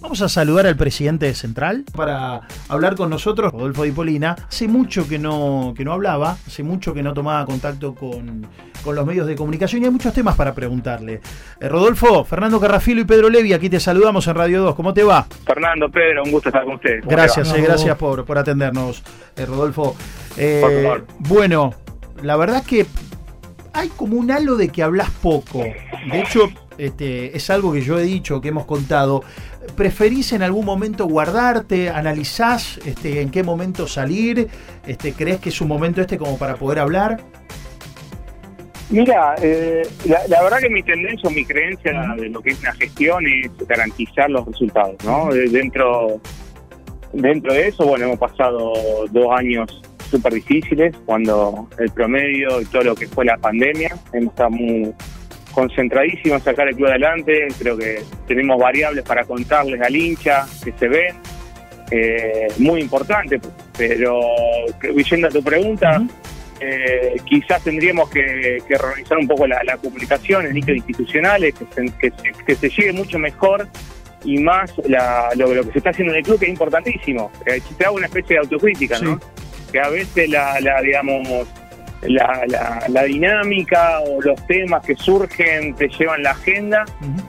Vamos a saludar al presidente de Central para hablar con nosotros, Rodolfo Di Polina. Hace mucho que no, que no hablaba, hace mucho que no tomaba contacto con, los medios de comunicación y hay muchos temas para preguntarle. Eh, Rodolfo, Fernando Carrafilo y Pedro Levi, aquí te saludamos en Radio 2. ¿Cómo te va? Fernando, Pedro, un gusto estar con usted. Gracias, eh, gracias por, por atendernos, eh, Rodolfo. Bueno, la verdad que hay como un halo de que hablas poco. De hecho, este, es algo que yo he dicho, que hemos contado. ¿Preferís en algún momento guardarte? ¿Analizás este, en qué momento salir? Este, ¿Crees que es un momento este como para poder hablar? Mira, eh, la, verdad que mi tendencia o mi creencia de lo que es una gestión es garantizar los resultados, ¿no? Dentro, dentro de eso, bueno, hemos pasado dos años súper difíciles, cuando el promedio y todo lo que fue la pandemia, hemos estado muy concentradísimos en sacar el club adelante, creo que tenemos variables para contarles al hincha que se ven, eh, muy importante, pero yendo a tu pregunta, eh, quizás tendríamos que, reorganizar un poco la, comunicación, el líquido institucionales, que se, que, se llegue mucho mejor y más lo, lo, que se está haciendo en el club, que es importantísimo. Eh, te hago una especie de autocrítica, ¿no? que a veces la, digamos, la, la, dinámica o los temas que surgen te llevan la agenda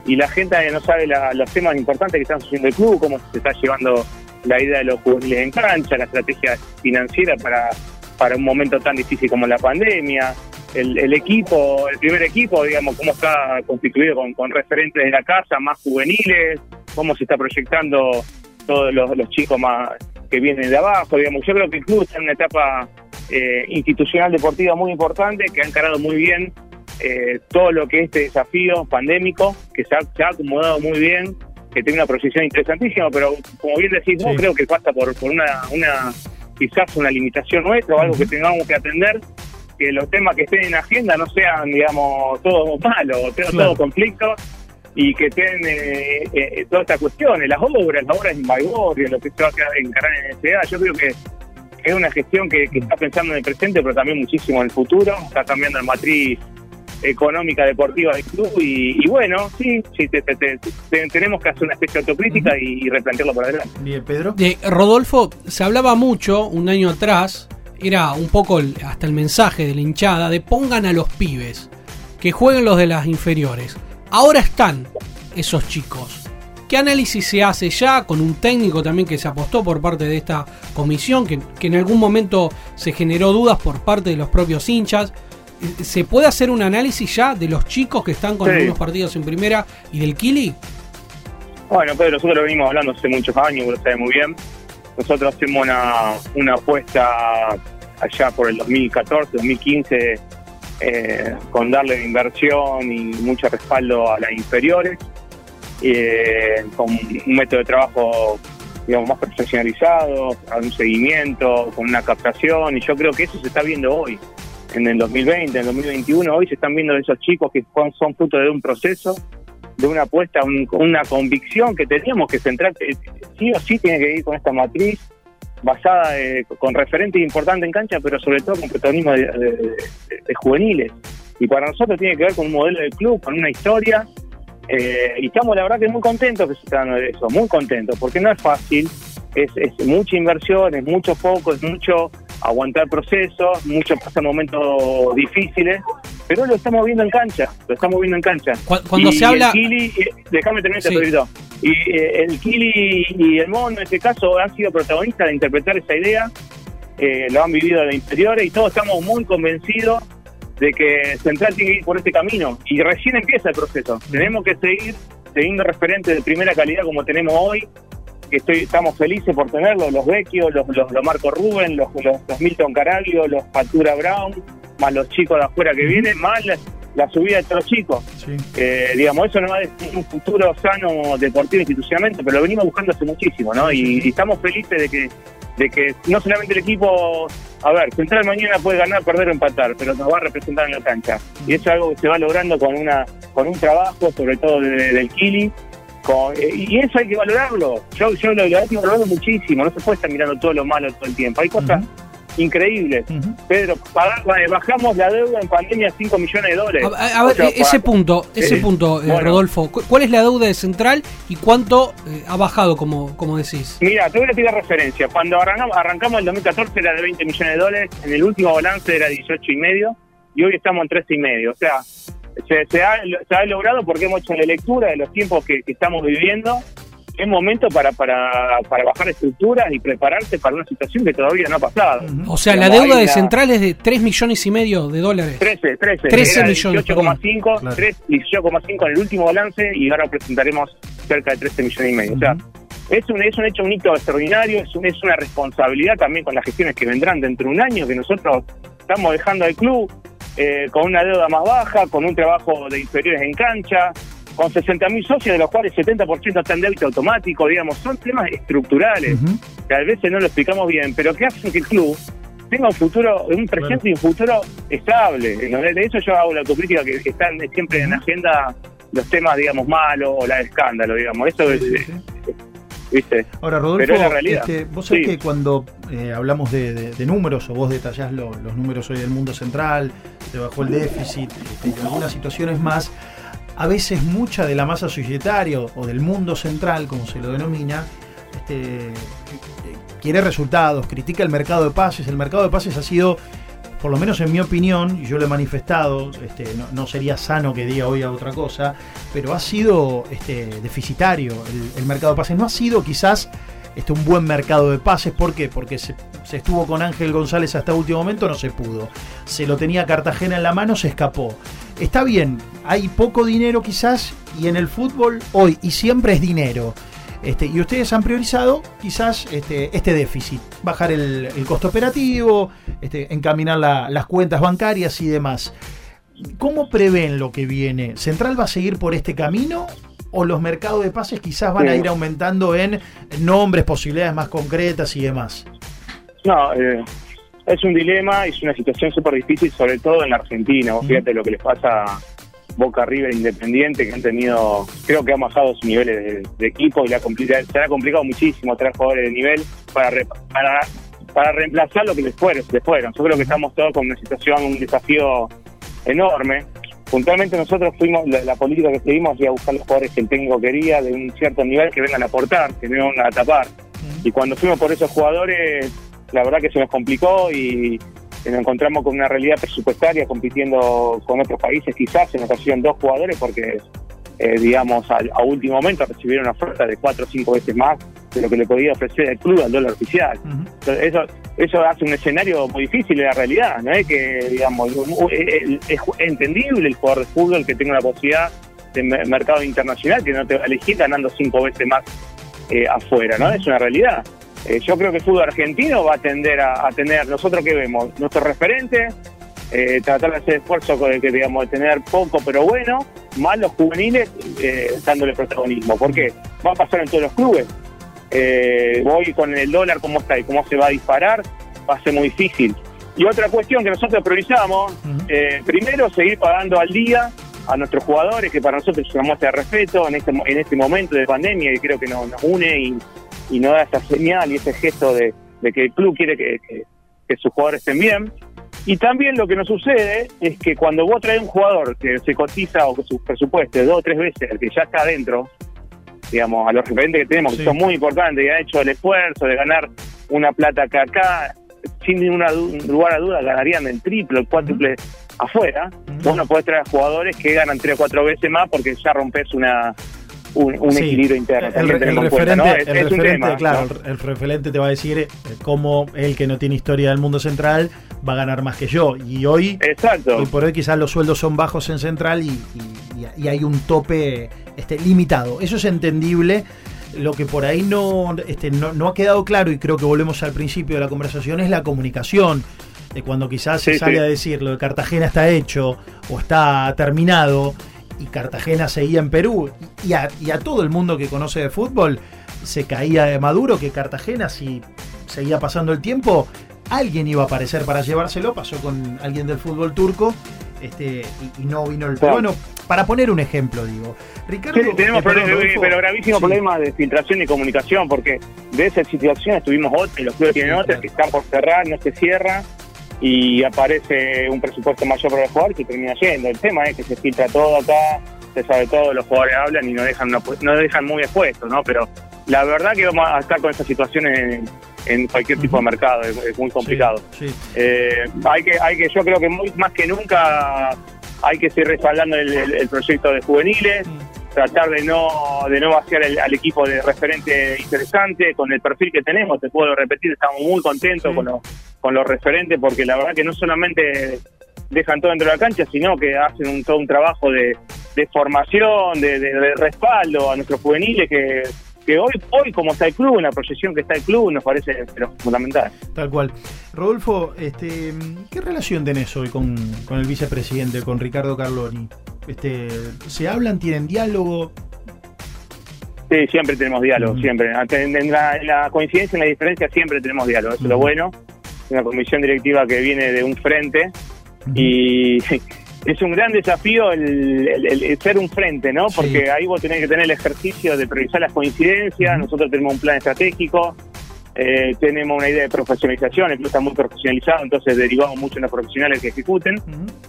y la gente no sabe los temas importantes que están sucediendo el club, cómo se está llevando la idea de los juveniles en cancha, la estrategia financiera para, para un momento tan difícil como la pandemia, el, equipo, el primer equipo, digamos, cómo está constituido con, con, referentes de la casa, más juveniles, cómo se está proyectando todos los, los chicos más que vienen de abajo, digamos. Yo creo que el club está en una etapa eh, institucional deportiva muy importante, que ha encarado muy bien eh, todo lo que es este desafío pandémico, que se ha, acomodado muy bien, que tiene una proyección interesantísima, pero como bien decís vos, creo que pasa por, por una, una quizás una limitación nuestra o algo que tengamos que atender, que los temas que estén en agenda no sean, digamos, todos malos, todos todo conflictos y que tienen eh, eh, todas estas cuestiones, las obras, las obras en Baigorria, lo que se va a encarar en SEA, yo creo que es una gestión que, está pensando en el presente, pero también muchísimo en el futuro, está cambiando la matriz económica deportiva del club y, bueno, sí, sí tenemos que hacer una especie de autocrítica y, replantearlo por adelante. Bien, Pedro. De Rodolfo, se hablaba mucho un año atrás, era un poco hasta el mensaje de la hinchada, de pongan a los pibes, que jueguen los de las inferiores. Ahora están esos chicos. ¿Qué análisis se hace ya con un técnico también que se apostó por parte de esta comisión, que, en algún momento se generó dudas por parte de los propios hinchas? ¿Se puede hacer un análisis ya de los chicos que están con algunos partidos en primera y del Kili? Bueno, Pedro, nosotros lo venimos hablando hace muchos años, lo sabe muy bien. Nosotros hacemos una, una apuesta allá por el 2014, 2015 eh, con darle inversión y mucho respaldo a las inferiores, eh, con un método de trabajo digamos, más profesionalizado, a un seguimiento, con una captación, y yo creo que eso se está viendo hoy, en el 2020, en el 2021, hoy se están viendo esos chicos que son fruto de un proceso, de una apuesta, una convicción que teníamos que centrar, eh, sí o sí tiene que ir con esta matriz basada eh, con referentes importantes en cancha, pero sobre todo con protagonismo de, juveniles. Y para nosotros tiene que ver con un modelo del club, con una historia. Eh, y estamos, la verdad, que muy contentos que se están de eso, muy contentos, porque no es fácil, es, es mucha inversión, es mucho foco, es mucho aguantar procesos, mucho pasar momentos difíciles, pero lo estamos viendo en cancha, lo estamos viendo en cancha. Cuando se habla... Eh, déjame terminar sí. Y eh, el Kili y el Mono en este caso han sido protagonistas de interpretar esa idea, eh, lo han vivido de interiores y todos estamos muy convencidos de que Central tiene que ir por este camino. Y recién empieza el proceso. Tenemos que seguir teniendo referentes de primera calidad como tenemos hoy, que estoy, estamos felices por tenerlos, los Vecchio, los, los, Marco Rubén, los, los, Milton Caraglio, los Factura Brown, más los chicos de afuera que vienen, más la subida de todos los chicos. Eh, digamos, eso no va a decir un futuro sano deportivo institucionalmente, pero lo venimos buscando hace muchísimo, ¿no? Y, estamos felices de que, de que no solamente el equipo, a ver, Central mañana puede ganar, perder o empatar, pero nos va a representar en la cancha. Y eso es algo que se va logrando con una con un trabajo, sobre todo del Kili. Eh, y eso hay que valorarlo. Yo, yo lo, he valorado muchísimo, no se puede estar mirando todo lo malo todo el tiempo. Hay cosas increíbles. Pedro, bajamos la deuda en pandemia a 5 millones de dólares. A, ver, ese punto, ese punto, eh, Rodolfo, ¿cuál es la deuda de Central y cuánto eh, ha bajado, como, como decís? Mira, te voy a tirar referencia. Cuando arrancamos, arrancamos el 2014 era de 20 millones de dólares, en el último balance era 18 y medio y hoy estamos en 13 y medio. O sea, se, ha, se ha logrado porque hemos hecho la lectura de los tiempos que estamos viviendo es momento para, para, para bajar estructuras y prepararse para una situación que todavía no ha pasado. O sea, la deuda de Central es de 3 millones y medio de dólares. 13, 13. 13 millones. 18,5 18,5 en el último balance y ahora presentaremos cerca de 13 millones y medio. O sea, es un, es un hecho, un hito extraordinario, es, un, es una responsabilidad también con las gestiones que vendrán dentro de un año que nosotros estamos dejando al club eh, con una deuda más baja, con un trabajo de inferiores en cancha, con 60.000 socios, de los cuales 70% están en débito automático, digamos, son temas estructurales, que a veces no lo explicamos bien, pero que hacen que el club tenga un futuro, un presente y un futuro estable. De eso yo hago la autocrítica que están siempre en agenda los temas, digamos, malos o la escándalo, digamos. Eso es, ¿Viste? Ahora, Rodolfo, este, vos sabés que cuando eh, hablamos de, números, o vos detallás los números hoy del mundo central, se bajó el déficit, este, y algunas situaciones más, a veces mucha de la masa societaria o del mundo central, como se lo denomina, este, quiere resultados, critica el mercado de pases. El mercado de pases ha sido, por lo menos en mi opinión, y yo lo he manifestado, este, no, sería sano que diga hoy a otra cosa, pero ha sido este, deficitario el, el mercado de pases. No ha sido quizás este, un buen mercado de pases. ¿Por qué? Porque se, estuvo con Ángel González hasta último momento, no se pudo. Se lo tenía Cartagena en la mano, se escapó. Está bien, hay poco dinero quizás y en el fútbol hoy y siempre es dinero. Este, y ustedes han priorizado quizás este, este déficit, bajar el, costo operativo, este, encaminar las cuentas bancarias y demás. ¿Cómo prevén lo que viene? ¿Central va a seguir por este camino o los mercados de pases quizás van a ir aumentando en nombres, posibilidades más concretas y demás? No, eh, es un dilema, es una situación súper difícil, sobre todo en la Argentina. Fíjate lo que les pasa a Boca River Independiente, que han tenido, creo que han bajado sus niveles de, equipo y la se ha complicado muchísimo traer jugadores de nivel para, para, para reemplazar lo que les fueron, les fueron. Yo creo que estamos todos con una situación, un desafío enorme puntualmente nosotros fuimos, la, política que seguimos a buscar los jugadores que el técnico quería de un cierto nivel que vengan a aportar, que no vengan a tapar. Y cuando fuimos por esos jugadores, la verdad que se nos complicó y nos encontramos con una realidad presupuestaria compitiendo con otros países, quizás en ocasión dos jugadores, porque eh, digamos, a, último momento recibieron una oferta de cuatro o cinco veces más de lo que le podía ofrecer el club al dólar oficial. eso eso hace un escenario muy difícil de la realidad, ¿no es que, digamos, es entendible el jugador de fútbol que tenga una posibilidad de mercado internacional que no te va a elegir ganando cinco veces más eh, afuera, ¿no? Es una realidad. Eh, yo creo que el fútbol argentino va a tender a, tener, nosotros que vemos, nuestros referentes, eh, tratar de hacer esfuerzo de, que, digamos, de tener poco pero bueno, más los juveniles eh, dándole protagonismo. ¿Por qué? Va a pasar en todos los clubes. Eh, hoy con el dólar cómo está y cómo se va a disparar, va a ser muy difícil. Y otra cuestión que nosotros priorizamos, eh, primero seguir pagando al día a nuestros jugadores, que para nosotros es una muestra de respeto en este, en este momento de pandemia y creo que nos, une y, y, nos da esa señal y ese gesto de, que el club quiere que, que sus jugadores estén bien. Y también lo que nos sucede es que cuando vos traes un jugador que se cotiza o que su presupuesto dos o tres veces el que ya está adentro, digamos, a los referentes que tenemos, que son muy importantes, y han hecho el esfuerzo de ganar una plata que acá, sin ningún lugar a duda, ganarían el triple, el cuádruple afuera, vos no podés traer jugadores que ganan tres o cuatro veces más porque ya rompes una un, equilibrio interno. El, referente, claro, el, referente te va a decir eh, cómo el que no tiene historia del mundo central va a ganar más que yo. Y hoy, Exacto. hoy por hoy quizás los sueldos son bajos en central y, hay un tope este, limitado. Eso es entendible. Lo que por ahí no, este, no, ha quedado claro, y creo que volvemos al principio de la conversación, es la comunicación. De cuando quizás se sale a decir lo de Cartagena está hecho o está terminado y Cartagena seguía en Perú y a, todo el mundo que conoce de fútbol se caía de Maduro que Cartagena si seguía pasando el tiempo alguien iba a aparecer para llevárselo. Pasó con alguien del fútbol turco este y, no vino el bueno para poner un ejemplo, digo. Ricardo, sí, tenemos problemas, pero gravísimo problema de filtración y comunicación, porque de esa situación tuvimos otras, los clubes tienen otras que están por cerrar, no se cierra, y aparece un presupuesto mayor para el jugador que termina yendo. El tema es que se filtra todo acá, se sabe todo, los jugadores hablan y no dejan, no, dejan muy expuestos, ¿no? Pero la verdad que vamos a estar con esa situación en, cualquier tipo de mercado, es, muy complicado. Eh, hay que, hay que, yo creo que más que nunca hay que seguir respaldando el, proyecto de juveniles, mm. tratar de no de no vaciar al equipo de referente interesante, con el perfil que tenemos, te puedo repetir, estamos muy contentos con, los, con los referentes, porque la verdad que no solamente dejan todo dentro de la cancha, sino que hacen un, todo un trabajo de, formación, de respaldo a nuestros juveniles que que hoy, hoy como está el club, en la proyección que está el club, nos parece pero fundamental. Tal cual. Rodolfo, este, ¿qué relación tenés hoy con, el vicepresidente, con Ricardo Carloni? Este, ¿Se hablan, tienen diálogo? Sí, siempre tenemos diálogo, siempre. En la, coincidencia, en la diferencia, siempre tenemos diálogo. Eso es lo bueno. Una comisión directiva que viene de un frente y es un gran desafío el, ser un frente, ¿no? Porque ahí vos tenés que tener el ejercicio de priorizar las coincidencias, nosotros tenemos un plan estratégico, eh, tenemos una idea de profesionalización, el club está muy profesionalizado, entonces derivamos mucho en los profesionales que ejecuten,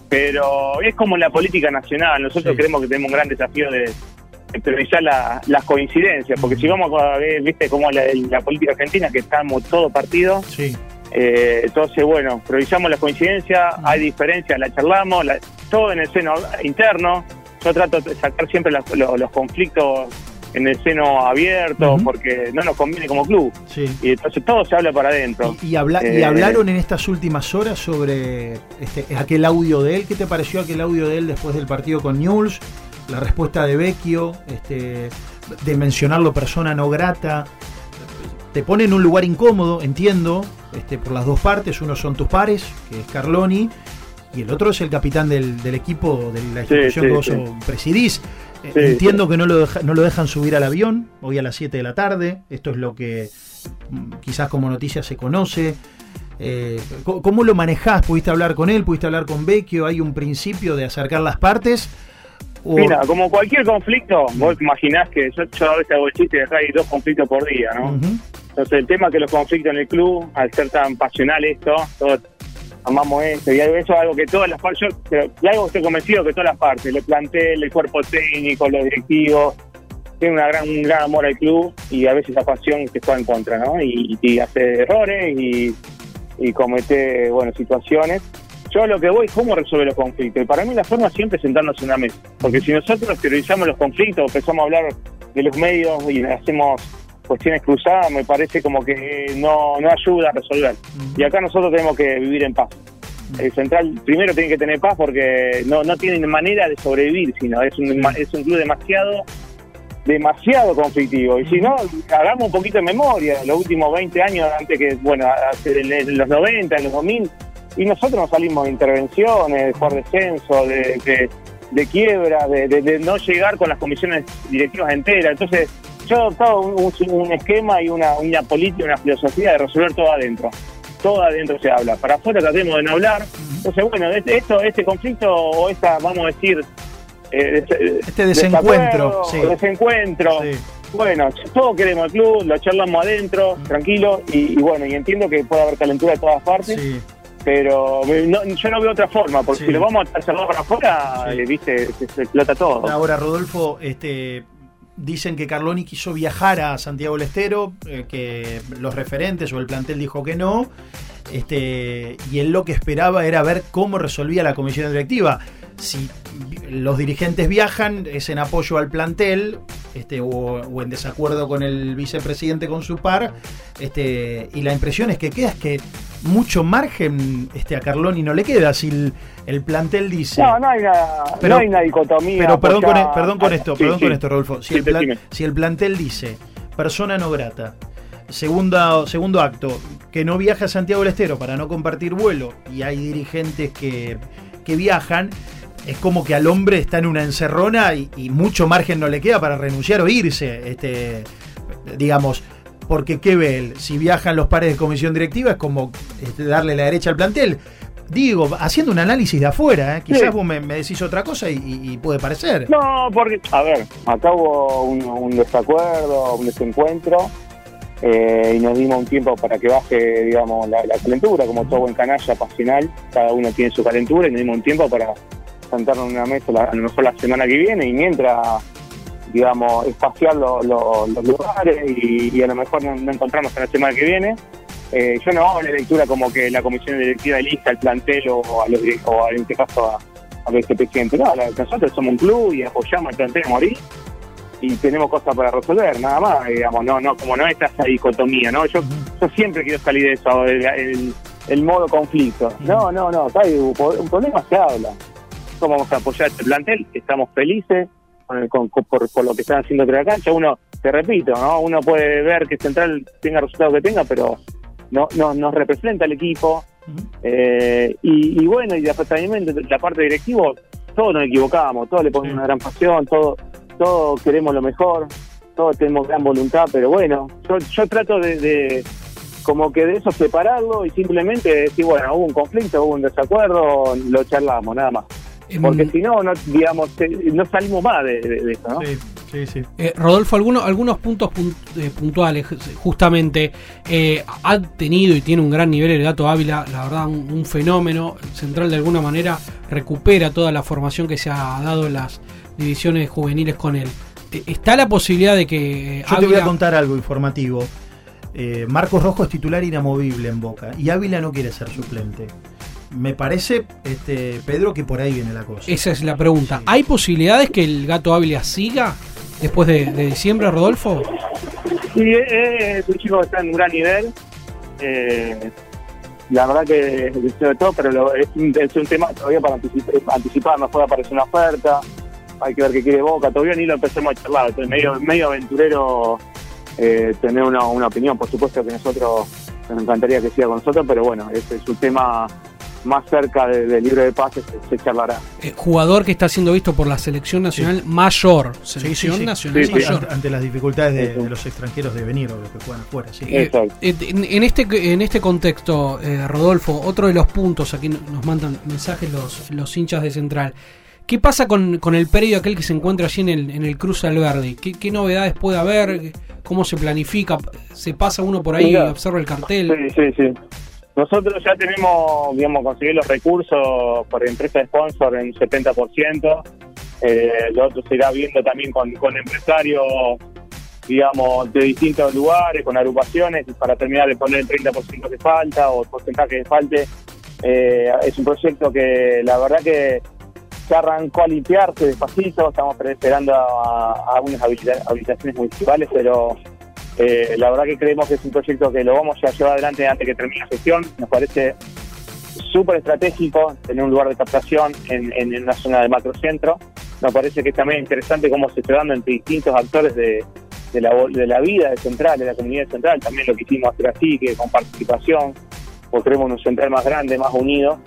pero es como la política nacional, nosotros creemos que tenemos un gran desafío de, priorizar las coincidencias, porque si vamos a ver, viste, como la, la política argentina, que estamos todo partido, sí. Eh, entonces, bueno, priorizamos la coincidencia, hay diferencias, la charlamos, todo en el seno interno. Yo trato de sacar siempre los, conflictos en el seno abierto porque no nos conviene como club. Y entonces todo se habla para adentro. ¿Y, eh, hablaron en estas últimas horas sobre este, aquel audio de él? ¿Qué te pareció aquel audio de él después del partido con Newell's? La respuesta de Vecchio, este, de mencionarlo persona no grata te pone en un lugar incómodo, entiendo, este, por las dos partes. Uno son tus pares, que es Carloni, y el otro es el capitán del, equipo de la institución que vos presidís. Eh, entiendo que no lo, no lo dejan subir al avión, hoy a las 7 de la tarde. Esto es lo que mm, quizás como noticia se conoce. Eh, ¿Cómo lo manejás? ¿Pudiste hablar con él? ¿Pudiste hablar con Vecchio? ¿Hay un principio de acercar las partes? Mira, como cualquier conflicto, vos imaginás que yo, a veces hago el chiste de hay dos conflictos por día, ¿no? Entonces el tema es que los conflictos en el club, al ser tan pasional esto, todos amamos esto, y eso es algo que todas las partes, y algo estoy convencido que todas las partes, le plantel, el cuerpo técnico, los directivos, tienen una gran, un gran amor al club y a veces la pasión que está en contra, ¿no? Y, hace errores y, y comete, bueno, situaciones. Yo lo que voy es cómo resolver los conflictos. Y para mí la forma siempre es sentarnos en una mesa. Porque si nosotros priorizamos los conflictos, empezamos a hablar de los medios y hacemos cuestiones cruzadas, me parece como que no, no ayuda a resolver. Y acá nosotros tenemos que vivir en paz. El central primero tiene que tener paz porque no, no tiene manera de sobrevivir, sino es un, es un club demasiado demasiado conflictivo. Y si no, hagamos un poquito de memoria, los últimos 20 años, antes que, bueno, en los 90, en los 2000, y nosotros nos salimos de intervenciones, por descenso, de, de, quiebra, de, no llegar con las comisiones directivas enteras. Entonces, yo todo un, un, esquema y una, una política, una filosofía de resolver todo adentro. Todo adentro se habla. Para afuera tratemos de no hablar. Entonces, bueno, este, esto, este conflicto o esta, vamos a decir, eh, este desencuentro, sí. desencuentro. Bueno, todos queremos el club, lo charlamos adentro, tranquilo, y, bueno, y entiendo que puede haber calentura de todas partes. Pero yo no veo otra forma, porque si lo vamos a cerrar para afuera, eh, viste, se, se, explota todo. Ahora, Rodolfo, este, Dicen que Carloni quiso viajar a Santiago del Estero, eh, que los referentes o el plantel dijo que no. Este, y él lo que esperaba era ver cómo resolvía la comisión directiva. Si los dirigentes viajan, es en apoyo al plantel, este, o, en desacuerdo con el vicepresidente con su par. Este, y la impresión es que queda es que mucho margen este, a Carloni no le queda. Si el, plantel dice. No, no hay, no hay una dicotomía. Pero perdón, con, e, perdón con esto, perdón con esto, Rodolfo. Si, el si el plantel dice persona no grata, Segunda, segundo acto, que no viaja a Santiago del Estero para no compartir vuelo y hay dirigentes que, que viajan, es como que al hombre está en una encerrona y, y, mucho margen no le queda para renunciar o irse. Este, digamos, porque ¿qué ve él? Si viajan los pares de comisión directiva es como este, darle la derecha al plantel. Digo, haciendo un análisis de afuera, ¿eh? quizás vos me, decís otra cosa y, puede parecer. No, porque, a ver, acá hubo un, desacuerdo, un desencuentro, eh, y nos dimos un tiempo para que baje, digamos, la, calentura, como todo buen canalla pasional, cada uno tiene su calentura, y nos dimos un tiempo para sentarnos en una mesa a lo mejor la semana que viene, y mientras digamos, espaciar los lugares y, a lo mejor no, encontramos en la semana que viene. Eh, yo no hago la lectura como que la comisión directiva elija el plantel o, a los, o en este caso a, a vicepresidente. No, nosotros somos un club y apoyamos al plantel a morir y tenemos cosas para resolver, nada más, digamos, no, no, como no está esa dicotomía, ¿no? Yo, yo siempre quiero salir de eso, el, modo conflicto. No, no, no, hay un, problema se habla. ¿Cómo vamos a apoyar este plantel? Estamos felices, con, por, lo que están haciendo entre la cancha. Uno, te repito, ¿no? uno puede ver que Central tenga resultados que tenga, pero no, no nos representa el equipo. Eh, y, bueno, y también la parte directiva, todos nos equivocamos, todos le ponemos una gran pasión, todos todo queremos lo mejor, todos tenemos gran voluntad, pero bueno, yo, yo trato de, como que de eso separarlo y simplemente decir, bueno, hubo un conflicto, hubo un desacuerdo, lo charlamos, nada más. Porque si no, no, digamos, no salimos más de, eso, ¿no? Sí. Sí, sí. Eh, Rodolfo, algunos, algunos puntos eh, puntuales, justamente, eh, ha tenido y tiene un gran nivel el Gato Ávila, la verdad, un, fenómeno central de alguna manera, recupera toda la formación que se ha dado en las divisiones juveniles con él. ¿Está la posibilidad de que... Yo te voy a contar algo informativo. Marcos Rojo es titular inamovible en Boca y Ávila no quiere ser suplente me parece, este, Pedro, que por ahí viene la cosa. Esa es la pregunta. ¿Hay posibilidades que el gato Ávila siga después de, diciembre, Rodolfo? Sí, es un chico que está en un gran nivel. Eh, la verdad que de todo, pero es, un, tema todavía para anticipar, nos puede aparecer una oferta, hay que ver qué quiere Boca, todavía ni lo empecemos a charlar, entonces medio, medio aventurero eh, tener una, una opinión, por supuesto que nosotros nos encantaría que siga con nosotros, pero bueno, ese es un tema más cerca del libro de pases se, charlará. Eh, jugador que está siendo visto por la selección nacional mayor. Selección nacional mayor. Ante, las dificultades de, los extranjeros de venir o los que juegan afuera. Eh, eh, en, este, en este contexto, Rodolfo, otro de los puntos, aquí nos mandan mensajes los, los hinchas de Central. ¿Qué pasa con, con el periodo aquel que se encuentra allí en el, en el Cruz Alberdi? ¿Qué, ¿Qué novedades puede haber? ¿Cómo se planifica? ¿Se pasa ulo por ahí y observa el cartel? Sí, sí, sí. Nosotros ya tenemos, digamos, conseguido los recursos por empresa de sponsor en 70%. Eh, lo otro se irá viendo también con, empresarios, digamos, de distintos lugares, con agrupaciones, para terminar de poner el 30% que falta o el porcentaje que falte. Eh, es un proyecto que la verdad que se arrancó a limpiarse despacito, estamos esperando a, a algunas habilitaciones municipales, pero eh, la verdad que creemos que es un proyecto que lo vamos a llevar adelante antes que termine la gestión. Nos parece súper estratégico tener un lugar de captación en, una zona de macrocentro. Nos parece que es también interesante cómo se está dando entre distintos actores de, la, vida de Central, de la comunidad Central. También lo quisimos hacer así, que con participación, porque creemos un central más grande, más unido.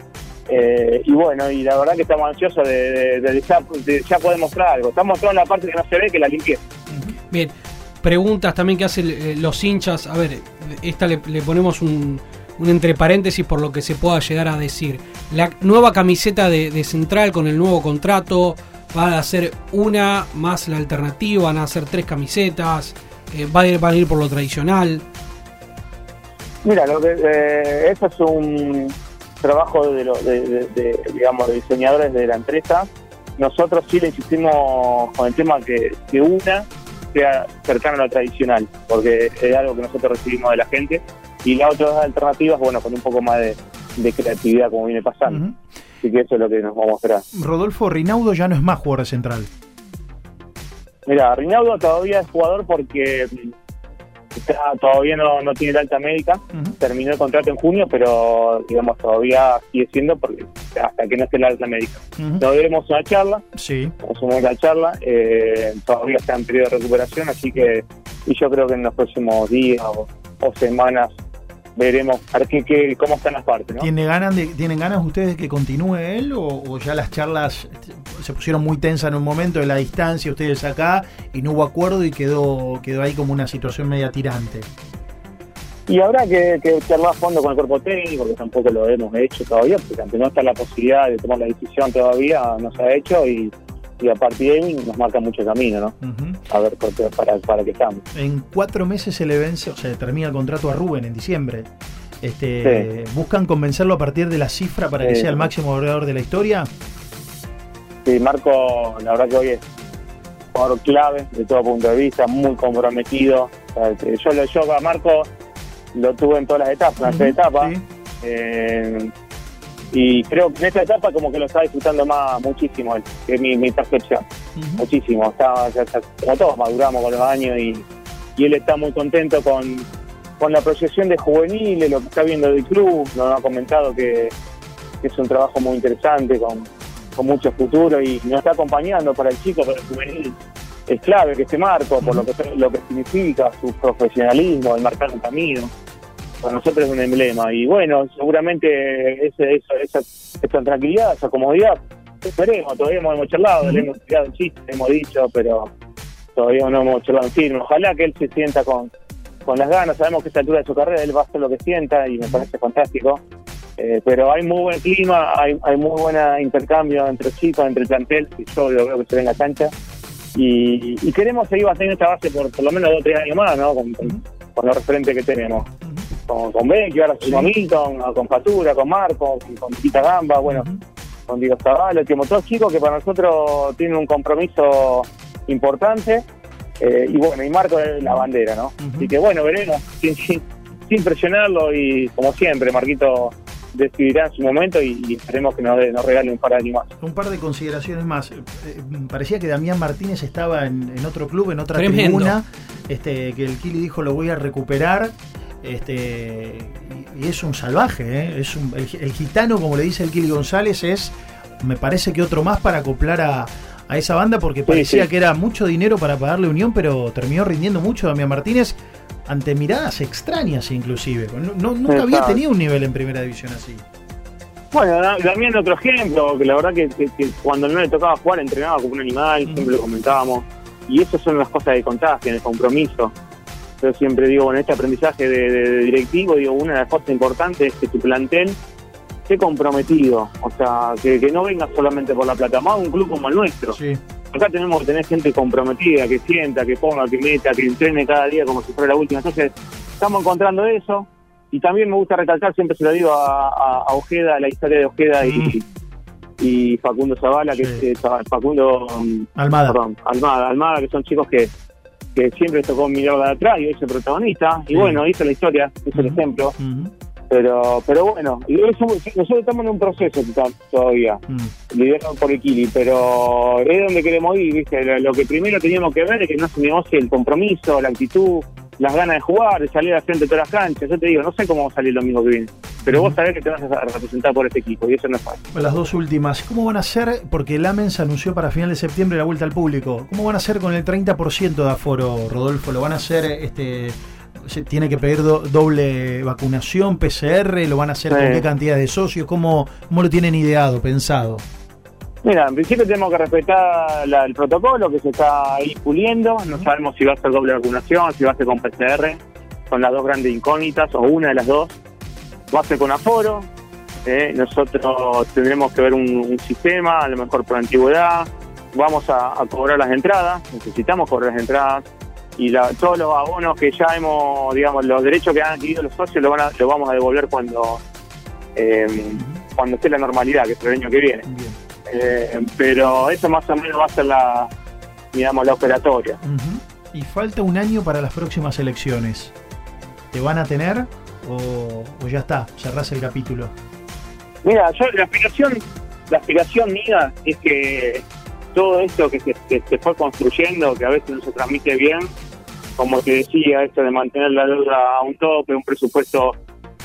Eh, y bueno, y la verdad que estamos ansiosos de, ya, poder mostrar algo. Estamos mostrando la parte que no se ve, que la limpieza. Bien, preguntas también que hacen eh, los hinchas. A ver, esta le, ponemos un, entre paréntesis por lo que se pueda llegar a decir. La nueva camiseta de, Central con el nuevo contrato va a ser una más la alternativa, van a ser tres camisetas, eh, va a ir, van a ir por lo tradicional. Mira, lo que, eh, eso es un trabajo de, de, digamos, diseñadores de la empresa. Nosotros sí le insistimos con el tema que, que una sea cercano a lo tradicional, porque es algo que nosotros recibimos de la gente. Y las otras alternativas, bueno, con un poco más de, creatividad, como viene pasando. Así que eso es lo que nos vamos a mostrar. Rodolfo, Rinaudo ya no es más jugador central. Mira, Rinaudo todavía es jugador porque todavía no, no tiene la alta médica, terminó el contrato en junio, pero digamos todavía sigue siendo porque hasta que no esté la alta médica. Todavía vemos una charla, sí. una la charla, eh, todavía está en periodo de recuperación, así que y yo creo que en los próximos días o semanas veremos a ver qué, cómo están las partes. ¿no? ¿Tiene ganas de, ¿Tienen ganas ustedes de que continúe él o, ya las charlas se pusieron muy tensas en un momento de la distancia, ustedes acá, y no hubo acuerdo y quedó, quedó ahí como una situación media tirante? Y habrá que, que charlar a fondo con el cuerpo técnico, que tampoco lo hemos hecho todavía, porque aunque no está la posibilidad de tomar la decisión todavía, no se ha hecho y, y a partir de ahí nos marca mucho camino, ¿no? A ver por qué- para, para qué estamos. En cuatro meses se le vence, o sea, termina el contrato a Rubén en diciembre. Este, ¿Buscan convencerlo a partir de la cifra para que Sí. sea el máximo goleador de la historia? Sí, Marco, la verdad que hoy es un jugador clave de todo punto de vista, muy comprometido. O sea, yo, a Marco lo tuve en todas las etapas, en las tres etapas. sí. Eh, y creo que en esta etapa como que lo está disfrutando más muchísimo él, que es mi, mi percepción, muchísimo. Está, ya- ya- como todos maduramos con los años y, y él está muy contento con, con la proyección de juveniles, lo que está viendo del club, nos ha comentado que, que es un trabajo muy interesante, con, con mucho futuro y nos está acompañando para el chico, para el juvenil. Es clave que este marco, por lo que, lo que significa su profesionalismo, el marcar un camino para nosotros es un emblema. Y bueno, seguramente ese, esa, esa, esa tranquilidad, esa comodidad, esperemos, todavía no hemos charlado, le hemos tirado el chiste, le hemos dicho, pero todavía no hemos charlado en firme. Ojalá que él se sienta con, con las ganas, sabemos que a esta altura de su carrera él va a hacer lo que sienta y me parece fantástico. Eh, pero hay muy buen clima, hay, hay muy buen intercambio entre chicos, entre el plantel, y yo lo veo que se ve en la cancha. Y, y queremos seguir manteniendo esta base por por lo menos dos o tres años más, ¿no? Con, con- con los referentes que tenemos. Con, con Becky, ahora Sí. con Milton, con Fatura, con Marco, con, con Quita Gamba, bueno, con Diego Zavala, como todos chicos que para nosotros tienen un compromiso importante. eh, y bueno, y Marco es la bandera, ¿no? Así que bueno, veremos, sin, sin, sin presionarlo y como siempre, Marquito decidirá en su momento y, y esperemos que nos, regale un par de años más. Un par de consideraciones más. Eh, eh, parecía que Damián Martínez estaba en, en otro club, en otra Tremendo. tribuna, este, que el Kili dijo lo voy a recuperar. Este, y, y es un salvaje, ¿eh? es un, el, el gitano, como le dice el Kili González, es, me parece que otro más para acoplar a, a esa banda, porque parecía sí. que era mucho dinero para pagarle Unión, pero terminó rindiendo mucho Damián Martínez ante miradas extrañas inclusive. No, no- nunca había tenido un nivel en primera división así. Bueno, también otro ejemplo, que la verdad que, que- que cuando no le tocaba jugar entrenaba como un animal, siempre lo comentábamos, y esas son las cosas de contagio, el compromiso. Yo siempre digo, en este aprendizaje de, de- de directivo, digo, una de las cosas importantes es que tu plantel esté comprometido, o sea, que, que no venga solamente por la plata, más un club como el nuestro. Sí. Acá tenemos que tener gente comprometida, que sienta, que ponga, que meta, que entrene cada día como si fuera la última. Entonces, estamos encontrando eso. Y también me gusta recalcar, siempre se lo digo a, a- a Ojeda, la historia de Ojeda y, y Facundo Zavala, que Sí. es eh, Facundo um, Almada. perdón, Almada, Almada, que son chicos que, que siempre tocó mirar de atrás y hoy es el protagonista. Y bueno, hice la historia, hice el ejemplo. Pero pero bueno, nosotros estamos en un proceso to- todavía Mm. liderado por el Kili, pero es donde queremos ir, ¿viste? Lo, lo que primero teníamos que ver es que no se negocie el compromiso, la actitud, las ganas de jugar, de salir al frente de todas las canchas. Yo te digo, no sé cómo va a salir el domingo que viene, pero vos sabés que te vas a representar por este equipo y eso no es fácil. Las dos últimas, ¿cómo van a ser? Porque el AMENS anunció para final de septiembre la vuelta al público. ¿Cómo van a hacer con el 30% de aforo, Rodolfo? ¿Lo van a hacer, este, se tiene que pedir do- doble vacunación, PCR? ¿Lo van a hacer Sí. con qué cantidad de socios? ¿Cómo, ¿Cómo lo tienen ideado, pensado? Mira, en principio tenemos que respetar la- el protocolo que se está ahí puliendo. No sabemos si va a ser doble vacunación, si va a ser con PCR. Son las dos grandes incógnitas, o una de las dos. Va a ser con aforo. eh, Nosotros tendremos que ver un, un sistema, a lo mejor por antigüedad. Vamos a, a cobrar las entradas, necesitamos cobrar las entradas. Y la- todos los abonos que ya hemos, digamos, los derechos que han adquirido los socios, lo, van a- lo vamos a devolver cuando, eh, cuando esté la normalidad, que es el año que viene. Eh, pero eso más o menos va a ser la, digamos, la operatoria. Y falta un año para las próximas elecciones. ¿Te van a tener o, o ya está? Cerrás el capítulo. Mira, yo la aspiración, la aspiración mía es que todo esto que se, que se fue construyendo, que a veces no se transmite bien, como te decía, esto de mantener la deuda a un tope, un presupuesto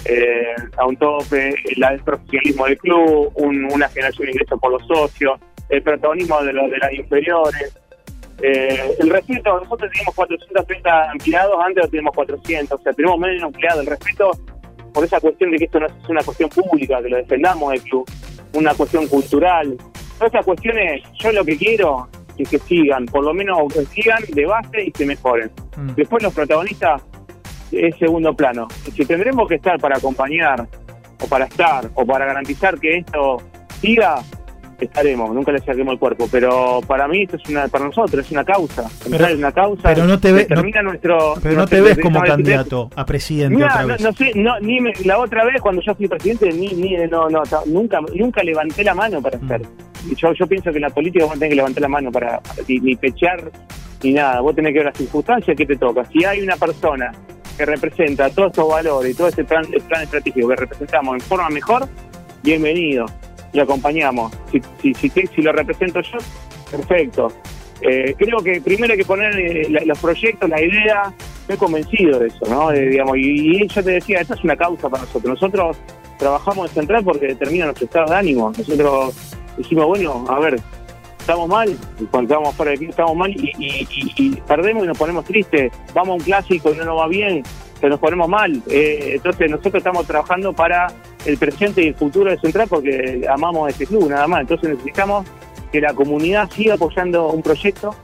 eh, a un tope, la- el profesionalismo del club, un- una generación de ingresos por los socios, el protagonismo de, los de las inferiores. Eh, el respeto, nosotros teníamos 430 empleados, antes lo teníamos 400, o sea, tenemos menos empleados. El respeto por esa cuestión de que esto no es una cuestión pública, que lo defendamos del club, una cuestión cultural. Todas esas cuestiones, yo lo que quiero es que sigan, por lo menos que sigan de base y se mejoren. Mm. Después los protagonistas es segundo plano. Si tendremos que estar para acompañar, o para estar, o para garantizar que esto siga, estaremos, nunca le saquemos el cuerpo, pero para mí esto es una, para nosotros es una causa, pero, es una causa. Pero no te, ves, nuestro, pero no te ves como candidato a presidente Mira, otra no, vez. No, sé, no, ni me, la otra vez cuando yo fui presidente, ni, ni no, no, nunca, nunca levanté la mano para. Mm. Yo, yo pienso que en la política vos tenés que levantar la mano para, ni, ni pechar ni nada. Vos tenés que ver las circunstancias que te toca. Si hay una persona que representa todos estos valores y todo este plan, plan estratégico que representamos en forma mejor, bienvenido y acompañamos. Si, si, si, lo represento yo, perfecto. Eh, creo que primero hay que poner eh, la, los proyectos, la idea. Estoy convencido de eso, ¿no? Digamos, y, y, yo te decía, esta es una causa para nosotros. Nosotros trabajamos en Central porque determina nuestro estado de ánimo. Nosotros decimos, bueno, a ver, estamos mal, cuando estamos fuera de aquí estamos mal y, y, y, perdemos y nos ponemos tristes. Vamos a un clásico y no nos va bien, pero nos ponemos mal. Eh, entonces nosotros estamos trabajando para el presente y el futuro de Central porque amamos este club, nada más. Entonces necesitamos que la comunidad siga apoyando un proyecto,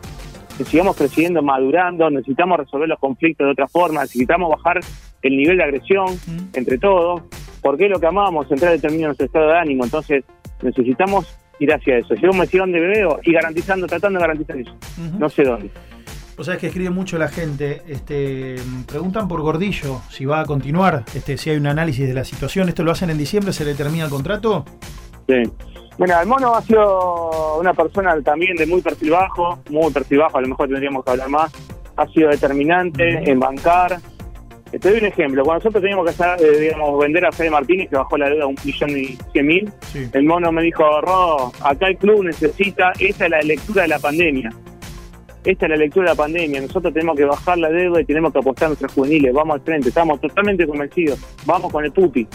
que sigamos creciendo, madurando, necesitamos resolver los conflictos de otra forma, necesitamos bajar el nivel de agresión entre todos, porque es lo que amamos, Central determina nuestro estado de ánimo, entonces necesitamos ir hacia eso. Yo me sé dónde me veo y garantizando, tratando de garantizar eso. Uh -huh. No sé dónde. Vos sabés que escribe mucho la gente. Este, preguntan por Gordillo si va a continuar, este, si hay un análisis de la situación. ¿Esto lo hacen en diciembre? ¿Se le termina el contrato? Sí. Bueno, el mono ha sido una persona también de muy perfil bajo, muy perfil bajo, a lo mejor tendríamos que hablar más. Ha sido determinante uh -huh. en bancar. Te doy un ejemplo. Cuando nosotros teníamos que hacer, eh, digamos, vender a Fede Martínez, que bajó la deuda a un millón y cien mil, sí. el mono me dijo, Rodo, acá el club necesita, esta es la lectura de la pandemia. Esta es la lectura de la pandemia. Nosotros tenemos que bajar la deuda y tenemos que apostar a nuestros juveniles. Vamos al frente. Estamos totalmente convencidos. Vamos con el Pupi.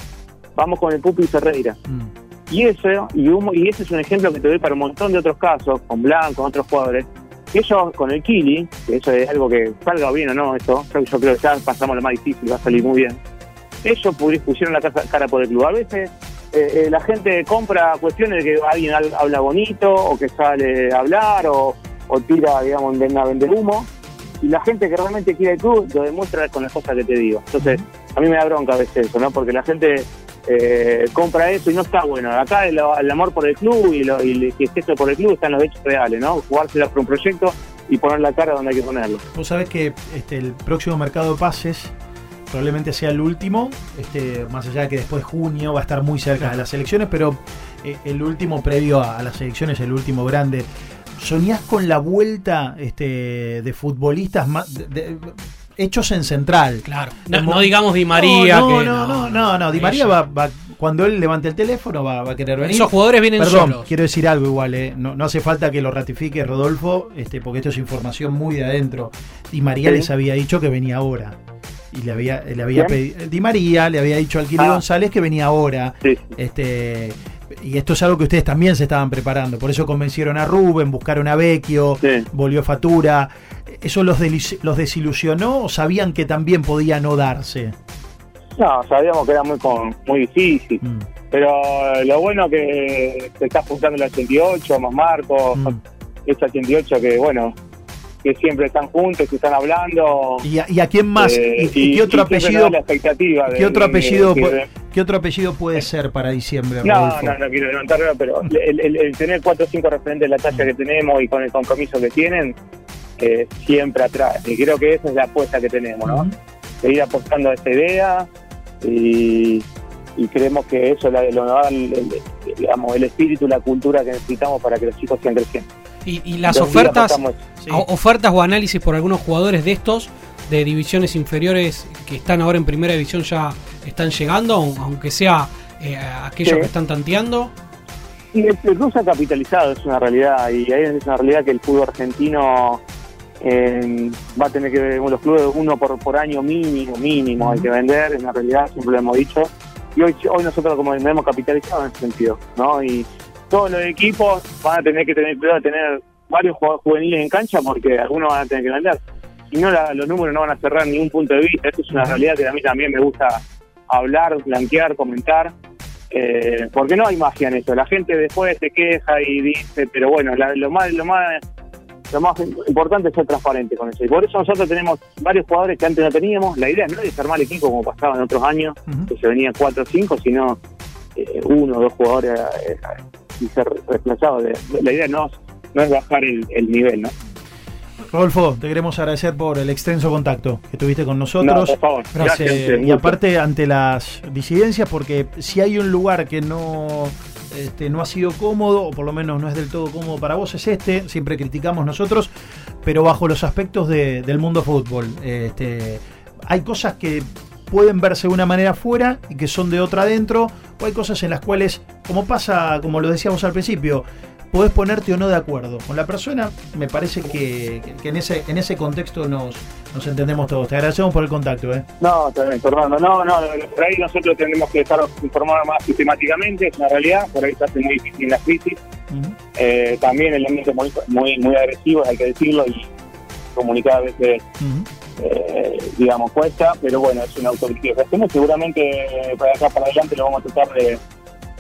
Vamos con el Pupi Ferreira. Mm. Y eso, y, un, y ese es un ejemplo que te doy para un montón de otros casos, con Blanco, con otros jugadores. Ellos con el Kili, que eso es algo que salga bien o no, esto, yo, yo creo que ya pasamos lo más difícil, va a salir muy bien. Ellos pusieron la cara por el club. A veces eh, eh, la gente compra cuestiones de que alguien habla bonito o que sale a hablar o, o tira, digamos, a vender humo. Y la gente que realmente quiere el club lo demuestra con las cosas que te digo. Entonces, a mí me da bronca a veces eso, ¿no? Porque la gente eh, compra eso y no está bueno. Acá el, amor por el club y, el gesto por el club están los hechos reales, ¿no? Jugársela por un proyecto y poner la cara donde hay que ponerlo. Vos sabés que este, el próximo mercado de pases probablemente sea el último, este, más allá de que después de junio va a estar muy cerca de las elecciones, pero eh, el último previo a, las elecciones, el último grande. ¿Soñás con la vuelta este, de futbolistas más, hechos en central? Claro, no, no digamos Di María. No, que, no, no, no, no, Di María va, va, cuando él levante el teléfono va, va, a querer venir. Esos jugadores vienen Perdón, solos. quiero decir algo igual, eh. no, no, hace falta que lo ratifique Rodolfo, este, porque esto es información muy de adentro. Di María sí. les había dicho que venía ahora y le había, le había pedido, Di María le había dicho al Kili ah. González que venía ahora. Sí. Este, y esto es algo que ustedes también se estaban preparando. Por eso convencieron a Rubén, buscaron a Vecchio, sí. volvió Fatura. ¿Eso los, los desilusionó o sabían que también podía no darse? No, sabíamos que era muy, muy difícil. Mm. Pero lo bueno que se está juntando el 88, más Marco, mm. ese 88 que, bueno, que siempre están juntos, que están hablando. ¿Y a, y a quién más? Eh, ¿Y, y, qué otro apellido? La expectativa ¿Qué otro apellido? De, de, ¿Qué otro apellido puede ser para diciembre? No, Rodolfo? no, no quiero levantarlo, pero el, el, el, tener cuatro o cinco referentes de la talla que tenemos y con el compromiso que tienen, eh, siempre atrás. Y creo que esa es la apuesta que tenemos, ¿no? Uh -huh. Seguir apostando a esta idea y, y creemos que eso lo, lo da el, el, digamos, el espíritu, la cultura que necesitamos para que los chicos sigan creciendo. Y, y las ofertas, sí. ofertas o análisis por algunos jugadores de estos, de divisiones inferiores que están ahora en primera división, ya están llegando, aunque sea eh, aquellos sí. que están tanteando. Y el, se ha capitalizado, es una realidad, y ahí es una realidad que el fútbol argentino eh, va a tener que ver los clubes uno por, por año mínimo, mínimo, uh -huh. hay que vender, es una realidad, siempre lo hemos dicho. Y hoy, hoy nosotros como nos hemos capitalizado en ese sentido, ¿no? Y todos los equipos van a tener que tener cuidado de tener varios jugadores juveniles en cancha porque algunos van a tener que vender. Si no, la, los números no van a cerrar ningún punto de vista. Esto es una realidad que a mí también me gusta hablar, blanquear, comentar. Eh, porque no hay magia en eso. La gente después se queja y dice, pero bueno, la, lo más, lo más lo más importante es ser transparente con eso. Y por eso nosotros tenemos varios jugadores que antes no teníamos. La idea no es armar el equipo como pasaba en otros años, que se venían cuatro o cinco, sino eh, uno o dos jugadores eh, y ser reemplazados. La idea no, no es bajar el, nivel, ¿no? Rodolfo, te queremos agradecer por el extenso contacto que tuviste con nosotros. por favor. Gracias. y aparte ante las disidencias, porque si hay un lugar que no este, no ha sido cómodo, o por lo menos no es del todo cómodo para vos, es este. Siempre criticamos nosotros, pero bajo los aspectos del mundo fútbol. Este, hay cosas que pueden verse de una manera afuera y que son de otra adentro, o hay cosas en las cuales, como pasa, como lo decíamos al principio, podés ponerte o no de acuerdo con la persona. Me parece que, en, ese, en ese contexto nos, nos entendemos todos. Te agradecemos por el contacto. ¿eh? No, también, Fernando. No, no, por ahí nosotros tenemos que estar informados más sistemáticamente, es una realidad. Por ahí se hace muy difícil la crisis. Eh, también el ambiente muy, muy, muy agresivo, hay que decirlo, y comunicar a veces. Eh, digamos, cuesta, pero bueno, es una autocrítica hacemos. Seguramente para acá para adelante lo vamos a tratar de,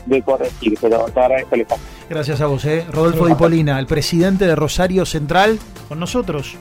de corregir, pero te agradezco el espacio. Gracias a vos, ¿eh? Rodolfo Di Polina, el presidente de Rosario Central, con nosotros.